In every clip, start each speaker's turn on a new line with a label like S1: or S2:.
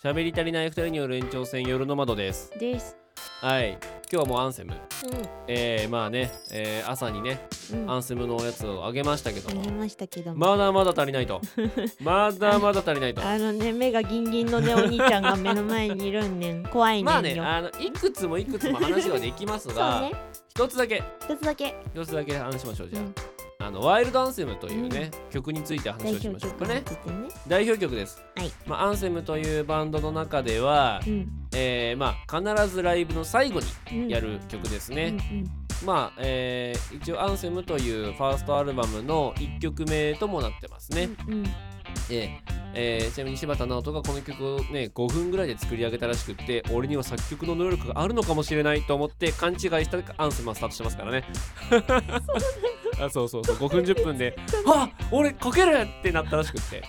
S1: 喋り足りない二人による延長戦夜の窓です
S2: です。
S1: はい今日はもうアンセム
S2: う
S1: えー、まあね、えー朝にね
S2: ん。うん。
S1: アンセムのやつをあげましたけども
S2: ましたけども。
S1: まだまだ足りないと まだまだ足りないと
S2: あのね、目がギンギンのね、お兄ちゃんが目の前にいるんねん。怖いねんよ。
S1: まあねあのいくつもいくつも話はできます
S2: そう
S1: が
S2: ね。
S1: 一つだけ
S2: 一つだけ。
S1: 一つだけ話しましょうじゃあ、
S2: うん
S1: あのワイルドアンセムというね、曲について話
S2: 代
S1: をしましょうかね。代表曲です、
S2: はい
S1: まあ、アンセムというバンドの中では、
S2: うん。
S1: えーまあ、必ずライブの最後に
S2: うん。
S1: やる曲ですね、
S2: うん
S1: まあ、えー一応アンセムというファーストアルバムの1曲目ともなってますね、
S2: うん。うん。
S1: えーえーちなみに柴田直人がこの曲をね5分ぐらいで作り上げたらしくって俺には作曲の能力があるのかもしれないと思って勘違いしたアンセムはスタートしてますからねあそうそうそう。5分10分で「あ俺書ける!」ってなったらしくって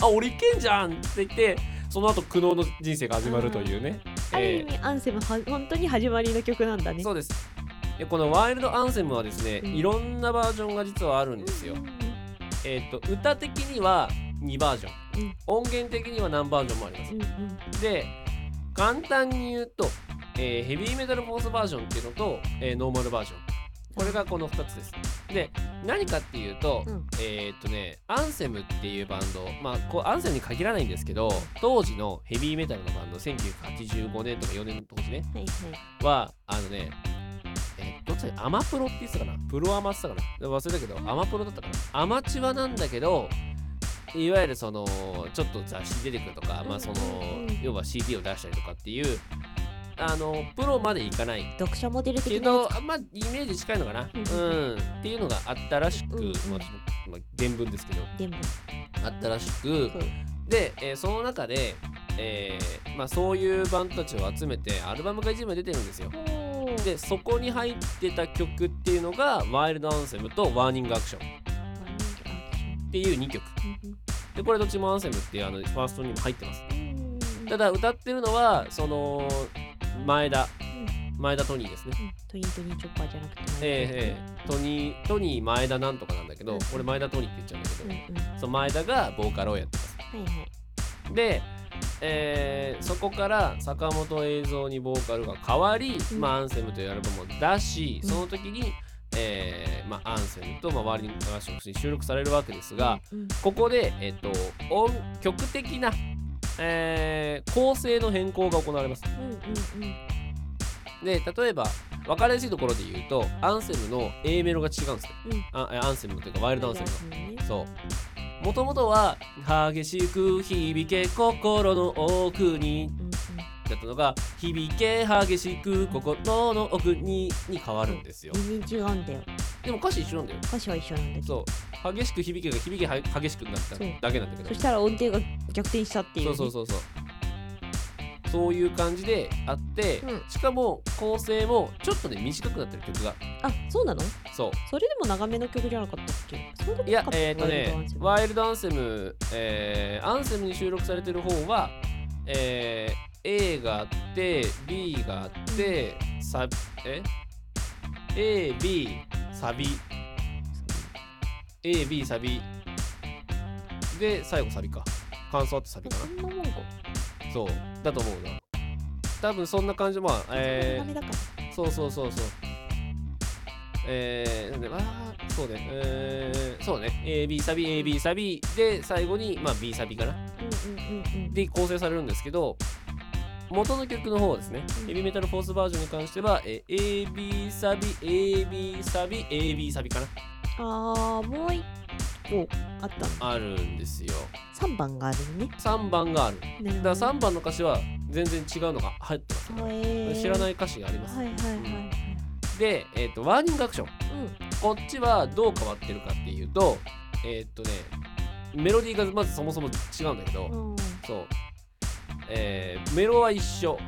S1: あ俺いけんじゃん！って言ってその後苦悩の人生が始まるというね、
S2: ある意
S1: え
S2: 味、アンセムは本当に始まりの曲なんだね。
S1: ーそうです。でこのワイルドアンセムはですね、
S2: うん。
S1: いろんなバージョンが実はあるんですよ。
S2: うん
S1: えっ、と歌的には2バージョン、
S2: うん。
S1: 音源的には何バージョンもあります。
S2: うんうん。
S1: で簡単に言うと、えーヘビーメタルフォースバージョンっていうのと、えーノーマルバージョンこれがこの2つです。で何かっていうと、
S2: うん。
S1: えーっとねアンセムっていうバンド。まあこうアンセムに限らないんですけど当時のヘビーメタルのバンド1985年とか4年の当時ね。
S2: はいはい。
S1: はあのねえーどっちだ？アマプロって言ってたかな？プロアマって言ってたかな？忘れたけどアマプロだったかな？アマチュアなんだけどいわゆるそのちょっと雑誌に出てくるとか、まあその要は CD を出したりとかっていうあのプロまでいかない。
S2: 読者モデル
S1: け
S2: 的なや
S1: どあまあイメージ近いのかな、
S2: う
S1: うん。んっていうのがあったらしく、
S2: うんうん。
S1: まあ、まあ、原文ですけど。あったらしく、で、えーその中で、えーまあ、そういうバンドたちを集めてアルバムが一枚出てるんですよ。でそこに入ってた曲っていうのがワイルドアンセムとワーニングアクション。っていう2曲。でこれどっちもアンセムっていうあのファーストにも入ってます。
S2: うん。
S1: ただ歌ってるのはその前田。前田トニーですね。
S2: うん。トニートニーチョッパーじゃなくて
S1: ええええ。トニートニー前田なんとかなんだけど、
S2: うん。
S1: 俺前田トニーって言っちゃうんだけど、
S2: うんうん。
S1: その前田がボーカルをやってます。
S2: はいはい。
S1: で、えーそこから坂本映像にボーカルが変わり、
S2: うん。
S1: まあ、アンセムというアルバムを出し、
S2: うん。
S1: その時に、えーまあ、アンセムと、まあ、ワーリングアクシに収録されるわけですが、
S2: うん。
S1: ここで、えっと音曲的な、えー構成の変更が行われます。
S2: うんうんうん
S1: で例えば分かりやすいところで言うとアンセムの A メロが違うんですよ。
S2: うん。
S1: あえアンセムというかワイルドアンセムの。
S2: ね
S1: そう。もともとは激しく響け心の奥にだったのが響け激しく心の奥にに変わるんですよ。
S2: 全然違うん。だよ
S1: でも歌詞一緒なんだよ。
S2: 歌詞は一緒なんだけど。
S1: そう。激しく響けが響けは激しくなっただけなんだけど。
S2: そ。したら音程が逆転したっていうね。
S1: そうそうそうそう。そういう感じであって、
S2: うん。
S1: しかも構成もちょっとね短くなってる曲が。
S2: あそうなの？
S1: そう。
S2: それでも長めの曲じゃなかったっけ？そうでも
S1: いやえっ、とね
S2: ワイルドアン
S1: セム、えーアンセムに収録されてる方は、えー A があって B があってサビえ？A B サビ。A B サビ。で最後サビか。感想あってサビか
S2: な。
S1: そう。だと思うな多分そんな感じ。まあえー、そうそうそうそう。えー、なんであーそうね。えー、そうね。AB サビ AB サビ。で最後にまあ B サビかな。
S2: うんうんうんうん。
S1: で構成されるんですけど元の曲の方はですね、
S2: うん。
S1: ヘビーメタルフォースバージョンに関しては、えー AB サビ AB サビ AB サビかな。
S2: あーもう一個あったの。
S1: あるんですよ。
S2: 3番があるのね。
S1: 3番がある。だから3番の歌詞は全然違うのが入ってます、
S2: へー。
S1: 知らない歌詞があります、
S2: はいはいはい
S1: で、えー、とワーニングアクション。
S2: うん。
S1: こっちはどう変わってるかっていうとえーっとねメロディーがまずそもそも違うんだけど、
S2: うん。
S1: そう、えーメロは一緒。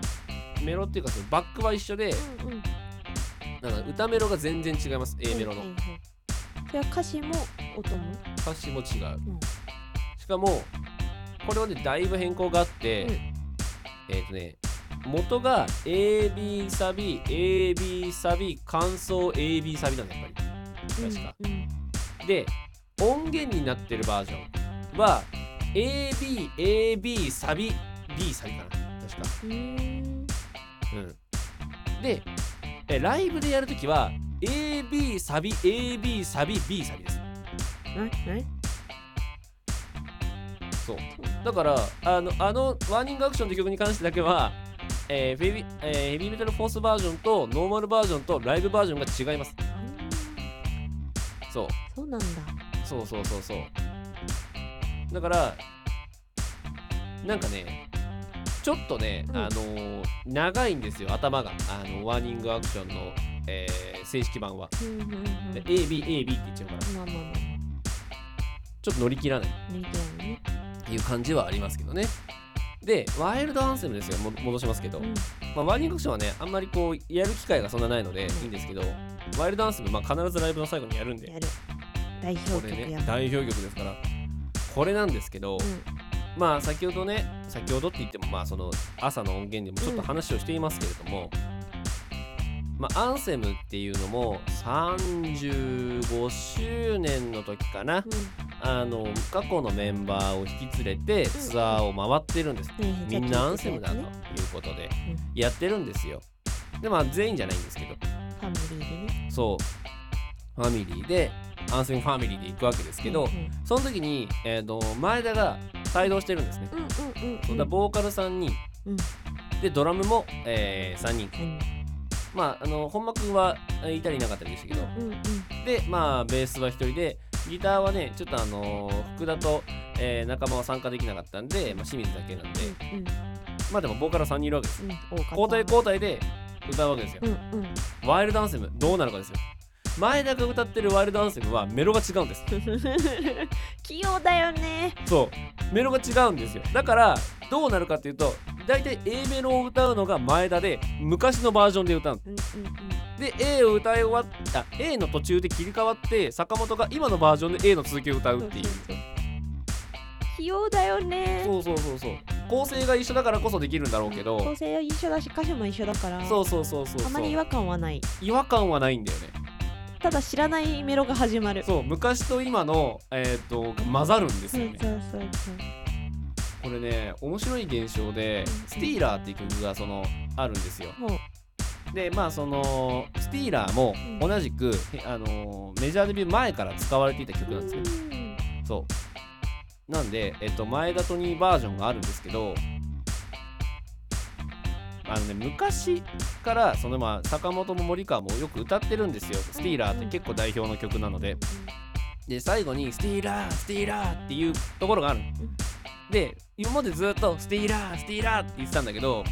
S1: メロっていうかそのバックは一緒で
S2: うんうん。
S1: なんか歌メロが全然違います。A メロの。
S2: はいはいはいそれは歌詞も音も？
S1: 歌詞も違う、
S2: ん。
S1: しかもこれはねだいぶ変更があって、
S2: うん。
S1: えーっとね元が AB サビ AB サビ感想 AB サビなんだやっぱり。確か。
S2: うんうん。
S1: で音源になってるバージョンは ABAB サビ B サビかな確か。
S2: うー。ん
S1: うん。でえライブでやるときは AB サビ AB サビ B サビです。
S2: ええ？
S1: そう。だからあのあのワーニングアクションという曲に関してだけはえーヘビえーヘビーメタルフォースバージョンとノーマルバージョンとライブバージョンが違います。そう。
S2: そうなんだ。
S1: そうそうそうそう。だからなんかねちょっとね、
S2: うん。
S1: あのー長いんですよ頭が。あのワーニングアクションの、えー正式版は、
S2: うんうんうん。
S1: で ABAB って言っちゃうから。
S2: まあまあまあ
S1: ちょっと乗り切らない。
S2: 乗り切らないね。
S1: っていう感じはありますけどね。でワイルドアンセムですよ。も戻しますけど、
S2: うん。
S1: まあ、ワーニングアクションはねあんまりこうやる機会がそんなないのでいいんですけどワイルドアンセム、まあ、必ずライブの最後にやるんで。
S2: やる。代表
S1: これね代表曲ですから。これなんですけど、
S2: うん
S1: まあ先ほどね先ほどって言ってもまあその朝の音源でもちょっと話をしていますけれども、まあアンセムっていうのも35周年の時かな。あの過去のメンバーを引き連れてツアーを回ってるんです、
S2: うん。ね
S1: みんなアンセムだという
S2: ね
S1: ことでやってるんですよ。でまあ全員じゃないんですけど。
S2: ファミリーでね。
S1: そう。ファミリーでアンセムファミリーで行くわけですけど、
S2: うんうん。
S1: その時に、えー、と前田が帯同してるんですね、
S2: うんうんうん。
S1: だボーカル3人、
S2: うん。
S1: でドラムも、え3人。
S2: うん。
S1: まああの本間君はえーいたりいなかったりでしたけど、
S2: うんうん。
S1: でまあベースは1人でギターはねちょっとあのー福田と、えー仲間は参加できなかったんで、まあ、清水だけなんで、
S2: うん
S1: まあでもボーカル3人いるわけです
S2: うん。
S1: 交代交代で歌うわけですよ、
S2: うんうん。
S1: ワイルドアンセムどうなるかですよ。前田が歌ってるワイルドアンセムはメロが違うんです。
S2: 器用だよね。
S1: そうメロが違うんですよ。だからどうなるかっていうと大体 A メロを歌うのが前田で昔のバージョンで歌う
S2: うんうんうん。
S1: で A を歌い終わった A の途中で切り替わって坂本が今のバージョンで A の続きを歌うっていう。
S2: 器用だよね。
S1: そうそうそうそう。構成が一緒だからこそできるんだろうけど。
S2: 構成は一緒だし歌詞も一緒だから。
S1: そうそうそうそうそう。
S2: あまり違和感はない。
S1: 違和感はないんだよね
S2: ただ知らないメロが始まる。
S1: そう昔と今のえっ、と混ざるんですよね。
S2: そうそうそう
S1: これね面白い現象で
S2: うん「
S1: スティーラー」っていう曲がそのあるんですよ。でまあそのスティーラーも
S2: うん。
S1: 同じく、へあのーメジャーデビュー前から使われていた曲なんですよ
S2: うん。
S1: そう。なんで、えっと、前田トニーバージョンがあるんですけどあのね昔からそのまあ坂本も森川もよく歌ってるんですよ「スティーラー」って結構代表の曲なので。で最後に「スティーラースティーラー」っていうところがあるで今までずっと「スティーラースティーラー」って言ってたんだけど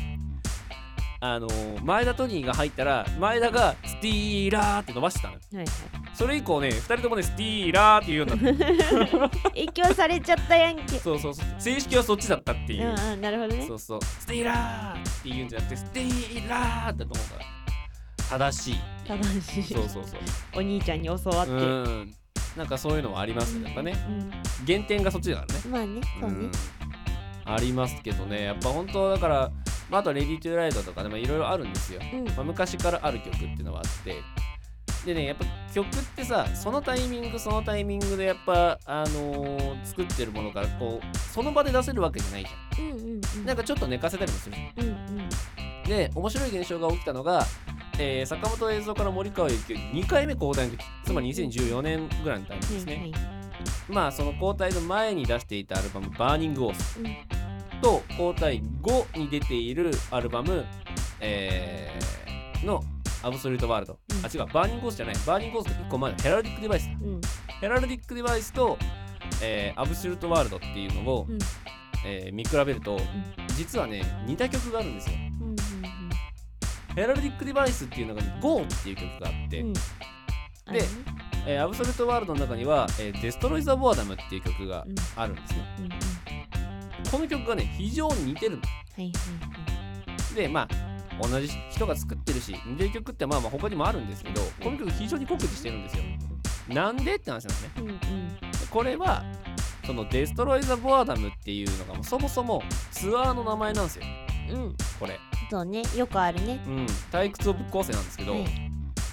S1: あのー前田トニーが入ったら前田が「スティーラー」って伸ばしてたのよ。
S2: はいはい。
S1: それ以降ね2人ともね「スティーラー」って言うんだって
S2: 影響されちゃったやんけ。
S1: そうそうそう。正式はそっちだったっていう。う、
S2: んうんなるほどね。
S1: そうそう。スティーラーって言うんじゃなくてスティーラーだと思うから正しい。
S2: 正しい。
S1: そうそうそう。
S2: お兄ちゃんに教わって。
S1: うん。なんかそういうのはありますよやっぱね。原点がそっちだからね。
S2: うんまあねそうね。
S1: ん。ありますけどね。やっぱ本当だから、まあ、あと「レディ・トゥ・ライド」とかでもいろいろあるんですよ、
S2: うん。
S1: まあ、昔からある曲っていうのはあって。でねやっぱ曲ってさそのタイミングそのタイミングでやっぱあのー作ってるものからこうその場で出せるわけじゃないじ
S2: うん。うんうん
S1: ゃん。なんかちょっと寝かせたりもする
S2: うんうん。
S1: で面白い現象が起きたのが、えー坂本英三から森川之雄2回目交代の時つまり2014年ぐらいのタイミングですね、
S2: はいはい
S1: まあその交代の前に出していたアルバム「 Burning Oath。
S2: うん」
S1: と交代後に出ているアルバム、えーの「 Absolute World」
S2: うん。
S1: あ違う Burning Oath じゃない。 Burning Oath の1個前の Heraldic Device だ。
S2: うん。
S1: Heraldic Device と、えー Absolute World っていうのを、
S2: うん。
S1: えー見比べると実はね似た曲があるんですよ。
S2: うんうん
S1: Heraldic Device っていうのが「GO」っていう曲があって、
S2: うん。うん
S1: でえー Absolute World の中には、えー Destroy the Boredom っていう曲が
S2: うん。
S1: あるんですね。
S2: うんうん。は
S1: この曲がね、非常に似てるの。
S2: いはいはい
S1: で、まあ、同じ人が作ってるし、似てる曲ってまあまあ他にもあるんですけど、この曲非常に酷似してるんですよ。なんでって話なんですね。
S2: うんうん
S1: でこれは、そのデストロイザ・ボアダムっていうのがもうそもそもツアーの名前なんですよ。
S2: うん
S1: これ。
S2: そうねよくあるね
S1: うん。退屈をぶっ壊せなんですけど、
S2: はい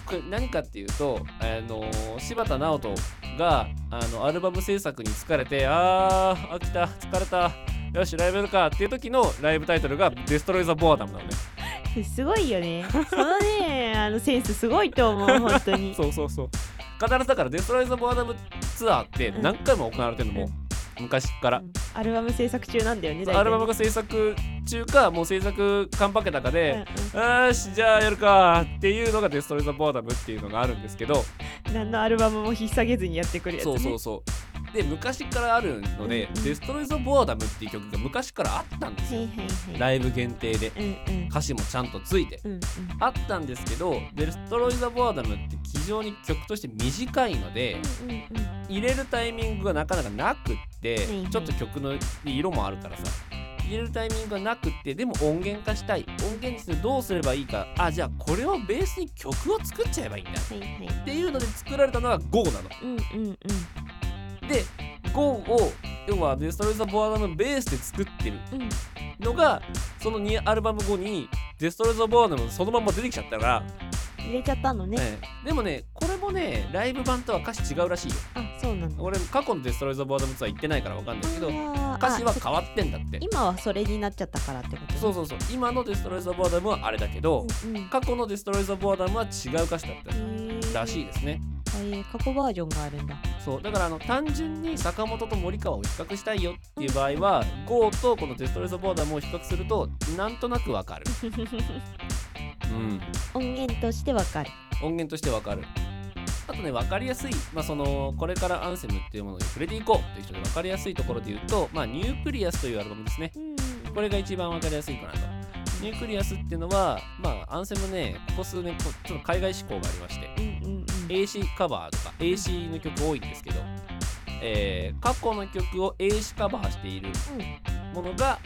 S1: これ何かっていうと、あのー柴田直人があのアルバム制作に疲れてあー飽きた疲れたよしライブやるかっていう時のライブタイトルが「 Destroy the Boredom」なのね。
S2: すごいよね。そのねあのセンスすごいと思う本当に。
S1: そうそうそう。必ずだから Destroy the Boredom ツアーって何回も行われてるのも、
S2: う。ん。
S1: 昔から。
S2: うん。アルバム制作中なんだよね
S1: アルバムが制作中かもう制作完パケたか
S2: うん
S1: で、よーしじゃあやるかっていうのが Destroy the Boredom っていうのがあるんですけど。
S2: うん何のアルバムも引っ提げずにやってくるやつね。
S1: そうそうそうで昔からあるので、 Destroy the Boredom っていう曲が昔からあったんですよ、ライブ限定で。歌詞もちゃんとついて。あったんですけど Destroy the Boredom って非常に曲として短いので入れるタイミングがなかなかなくってちょっと曲の色もあるからさ。入れるタイミングがなくってでも音源化したい。音源にするどうすればいいか。あじゃあこれをベースに曲を作っちゃえばいいんだ。っていうので作られたのが GO なの。
S2: うんうんうん
S1: で GO を要は Destroy the Boredom ベースで作ってる。
S2: うん。
S1: のがその2アルバム後に Destroy the Boredom そのまんま出てきちゃったから、
S2: 入れちゃったのね。
S1: ええ。でもねこれもねライブ版とは歌詞違うらしいよ。
S2: あそうなんだ
S1: 俺過去の Destroy the Boredom ツアー行ってないから分かんないけど歌詞は変わってんだって。
S2: 今はそれになっちゃったからってこと？ね
S1: そうそうそう。今の Destroy the Boredom はあれだけど
S2: うんうん。
S1: 過去の Destroy the Boredom は違う歌詞だったらしいですね
S2: えー過去バージョンがあるんだ。
S1: そう。だからあの単純に坂本と森川を比較したいよっていう場合は GO とこの Destroy the Boredom を比較するとなんとなくわかる、うん、
S2: 音源としてわかる。
S1: 音源としてわかる。あとね分かりやすい、まあ、そのこれからアンセムっていうものに触れていこうという人で分かりやすいところで言うと、まあ、 Nucleus というアルバムですね。
S2: うん。
S1: これが一番分かりやすいかなと。Nucleus っていうのは、まあ、アンセムねここ数年ちょっと海外志向がありまして。
S2: うんうんうん
S1: AC カバーとか AC の曲多いんですけど、えー過去の曲を AC カバーしているものが、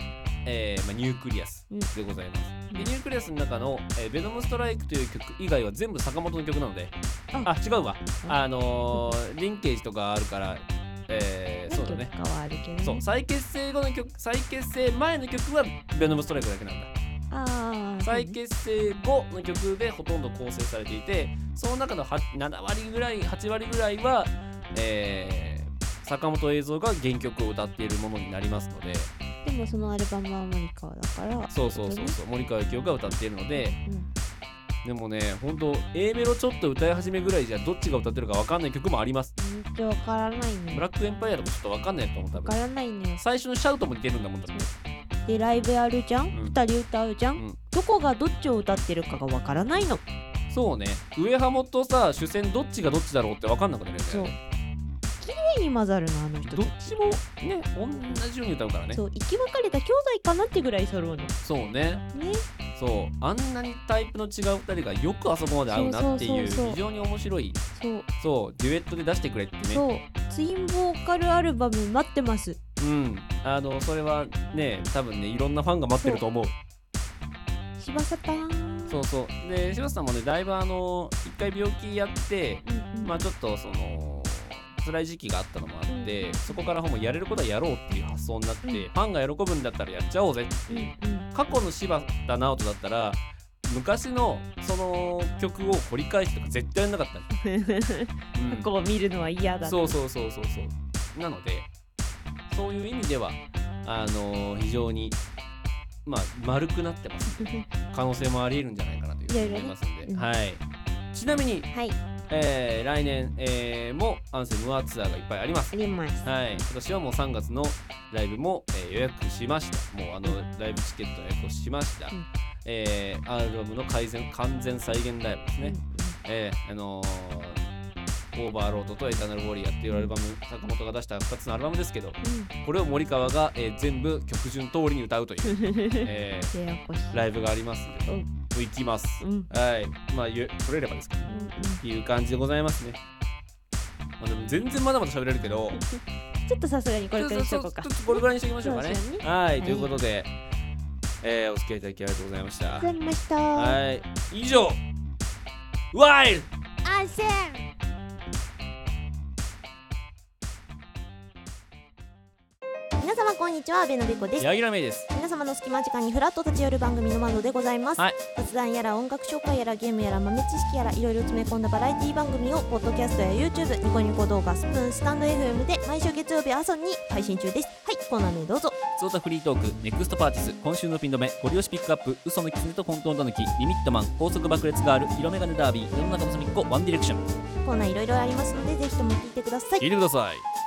S1: えーまあ、 Nucleus
S2: うん。
S1: でございます。
S2: うん。
S1: で Nucleus の中の、えー Venom Strike という曲以外は全部坂本の曲なので、
S2: あ。
S1: あ違うわ。
S2: うん。
S1: あのー Linkage とかあるから、えーそうだね。そう再結成後の曲再結成前の曲はベノムストライクだけなんだ。
S2: ああ
S1: 再結成後の曲でほとんど構成されていてその中のは7割ぐらい8割ぐらいは、えー坂本映像が原曲を歌っているものになりますので。
S2: でもそのアルバムは森川だから。
S1: そうそうそうそう森川幸雄が歌っているので。でもねほんと A メロちょっと歌い始めぐらいじゃどっちが歌ってるか分かんない曲もあります。
S2: からないね。
S1: ブラックエンパイアとかちょっと分かんないと思う多分。
S2: わからないね。
S1: 最初のシャウトも似てるんだもんだって
S2: でライブやるじゃん？
S1: うん。
S2: 二人歌うじゃん？
S1: うん。
S2: どこがどっちを歌ってるかがわからないの。
S1: そうね。上浜とさ主戦どっちがどっちだろうって分かんなくなるんだ
S2: そう。
S1: よね
S2: 綺麗に混ざるのあの人
S1: ど
S2: たち。
S1: っちもね同じように歌うからね。
S2: そう生き別れた兄弟かなってぐらい揃うの。ね
S1: そうね。そう。あんなにタイプの違う2人がよくあそこまで合うなっていう
S2: そうそうそうそう。
S1: 非常に面白い。
S2: そう。
S1: そう。デュエットで出してくれってね。
S2: そう。ツインボーカルアルバム待ってます
S1: うん。あのそれはね多分ねいろんなファンが待ってると思う。
S2: 柴田さん
S1: そうそう。で柴田さんもねだいぶあの一回病気やって
S2: うんうん。
S1: まあちょっとその辛い時期があったのもあって、
S2: うん。
S1: そこからもうやれることはやろうっていう発想になって、
S2: うん。
S1: ファンが喜ぶんだったらやっちゃおうぜって
S2: うん
S1: いう、
S2: うん
S1: 過去の柴田直人だったら昔のその曲を掘り返すとか絶対やんなかったの、うん。
S2: ここを見るのは嫌だ
S1: そうそうそうそうそう。なのでそういう意味ではあの非常にまあ丸くなってます。可能性もありえるんじゃないかなというふうに思いますんで、はい。ちなみに、
S2: はい。
S1: えー来年、えーもアンセムはツアーがいっぱいあります。
S2: あります。
S1: はい、今年はもう3月のライブも、えー予約しました。もうあのライブチケットの予約をしました。
S2: うん。
S1: えーアルバムの改善完全再現ライブですね。えーあのーオーバーロードとエターナルウォリアっていうアルバム、坂本が出した2つのアルバムですけど、これを森川が、えー全部曲順通りに歌うという、
S2: うんうん
S1: えーライブがありますんで、
S2: うん。
S1: 行きます。
S2: うん。うん
S1: はい、まあ、ゆ取れればですけど、いう感じでございますね。まあ、でも全然まだまだ喋れるけど、
S2: ちょっとさすがにこれくらいにしとこうか
S1: ちょっとこれぐらいにしておきましょうかね。
S2: そうですよ
S1: はい、
S2: い
S1: ということで、えーお付き合いいただきありがとうございました。はい、以上、ワイルド
S2: アンセンんにちは阿部のべこです。
S3: 柳楽芽衣です。
S2: 皆様の隙間時間にフラッと立ち寄る番組の窓でございます、
S3: はい。
S2: 雑談やら音楽紹介やらゲームやら豆知識やらいろいろ詰め込んだバラエティ番組をポッドキャストや YouTube ニコニコ動画スプーンスタンド FM で毎週月曜日朝に配信中です。はいコーナー名どうぞ。
S1: ゾータフリートークネクストパーティス今週のピン止めゴリ押しピックアップ嘘のキツネと混沌きリミットマン高速爆裂ガール色眼鏡ダービー世の中の隅っこワンディレクション。
S2: コーナーいろいろありますのでぜひとも聞いてください。
S3: 聞いてください